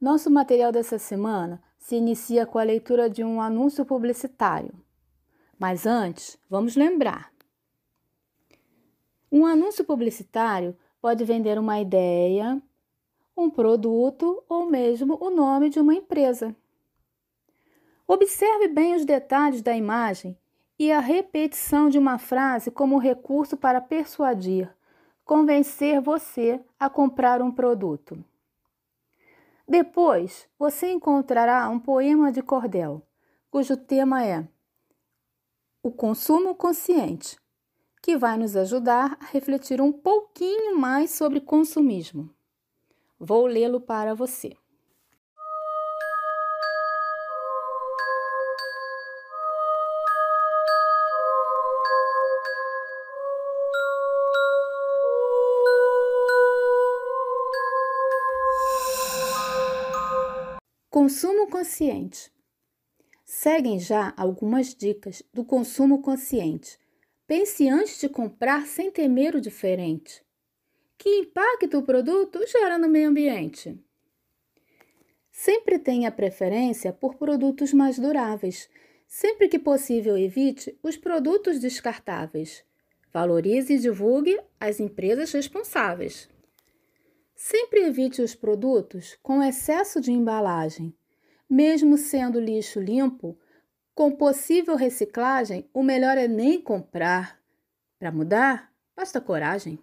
Nosso material dessa semana se inicia com a leitura de um anúncio publicitário. Mas antes, vamos lembrar. Um anúncio publicitário pode vender uma ideia, um produto ou mesmo o nome de uma empresa. Observe bem os detalhes da imagem e a repetição de uma frase como recurso para persuadir, convencer você a comprar um produto. Depois, você encontrará um poema de cordel, cujo tema é o consumo consciente, que vai nos ajudar a refletir um pouquinho mais sobre consumismo. Vou lê-lo para você. Consumo consciente. Seguem já algumas dicas do consumo consciente. Pense antes de comprar sem temer o diferente. Que impacto o produto gera no meio ambiente? Sempre tenha preferência por produtos mais duráveis. Sempre que possível, evite os produtos descartáveis. Valorize e divulgue as empresas responsáveis. Sempre evite os produtos com excesso de embalagem. Mesmo sendo lixo limpo, com possível reciclagem, o melhor é nem comprar. Para mudar, basta coragem.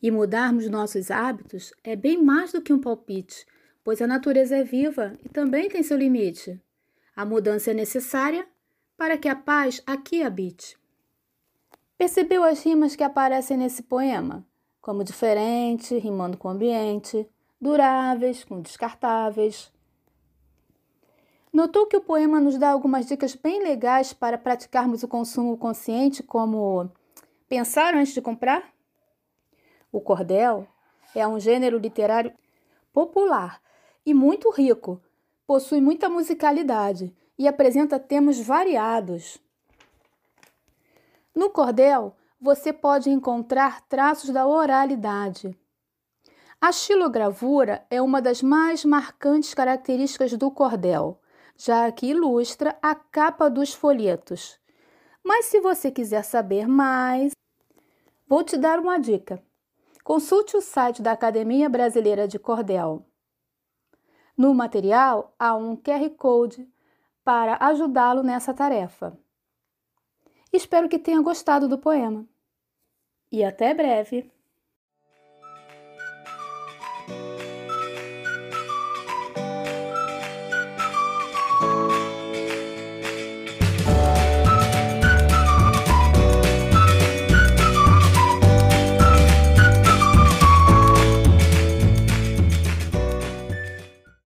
E mudarmos nossos hábitos é bem mais do que um palpite, pois a natureza é viva e também tem seu limite. A mudança é necessária para que a paz aqui habite. Percebeu as rimas que aparecem nesse poema? Como diferente, rimando com ambiente, duráveis com descartáveis. Notou que o poema nos dá algumas dicas bem legais para praticarmos o consumo consciente, como pensar antes de comprar? O cordel é um gênero literário popular e muito rico, possui muita musicalidade e apresenta temas variados. No cordel, você pode encontrar traços da oralidade. A xilogravura é uma das mais marcantes características do cordel, já que ilustra a capa dos folhetos. Mas se você quiser saber mais, vou te dar uma dica. Consulte o site da Academia Brasileira de Cordel. No material há um QR Code para ajudá-lo nessa tarefa. Espero que tenha gostado do poema. E até breve!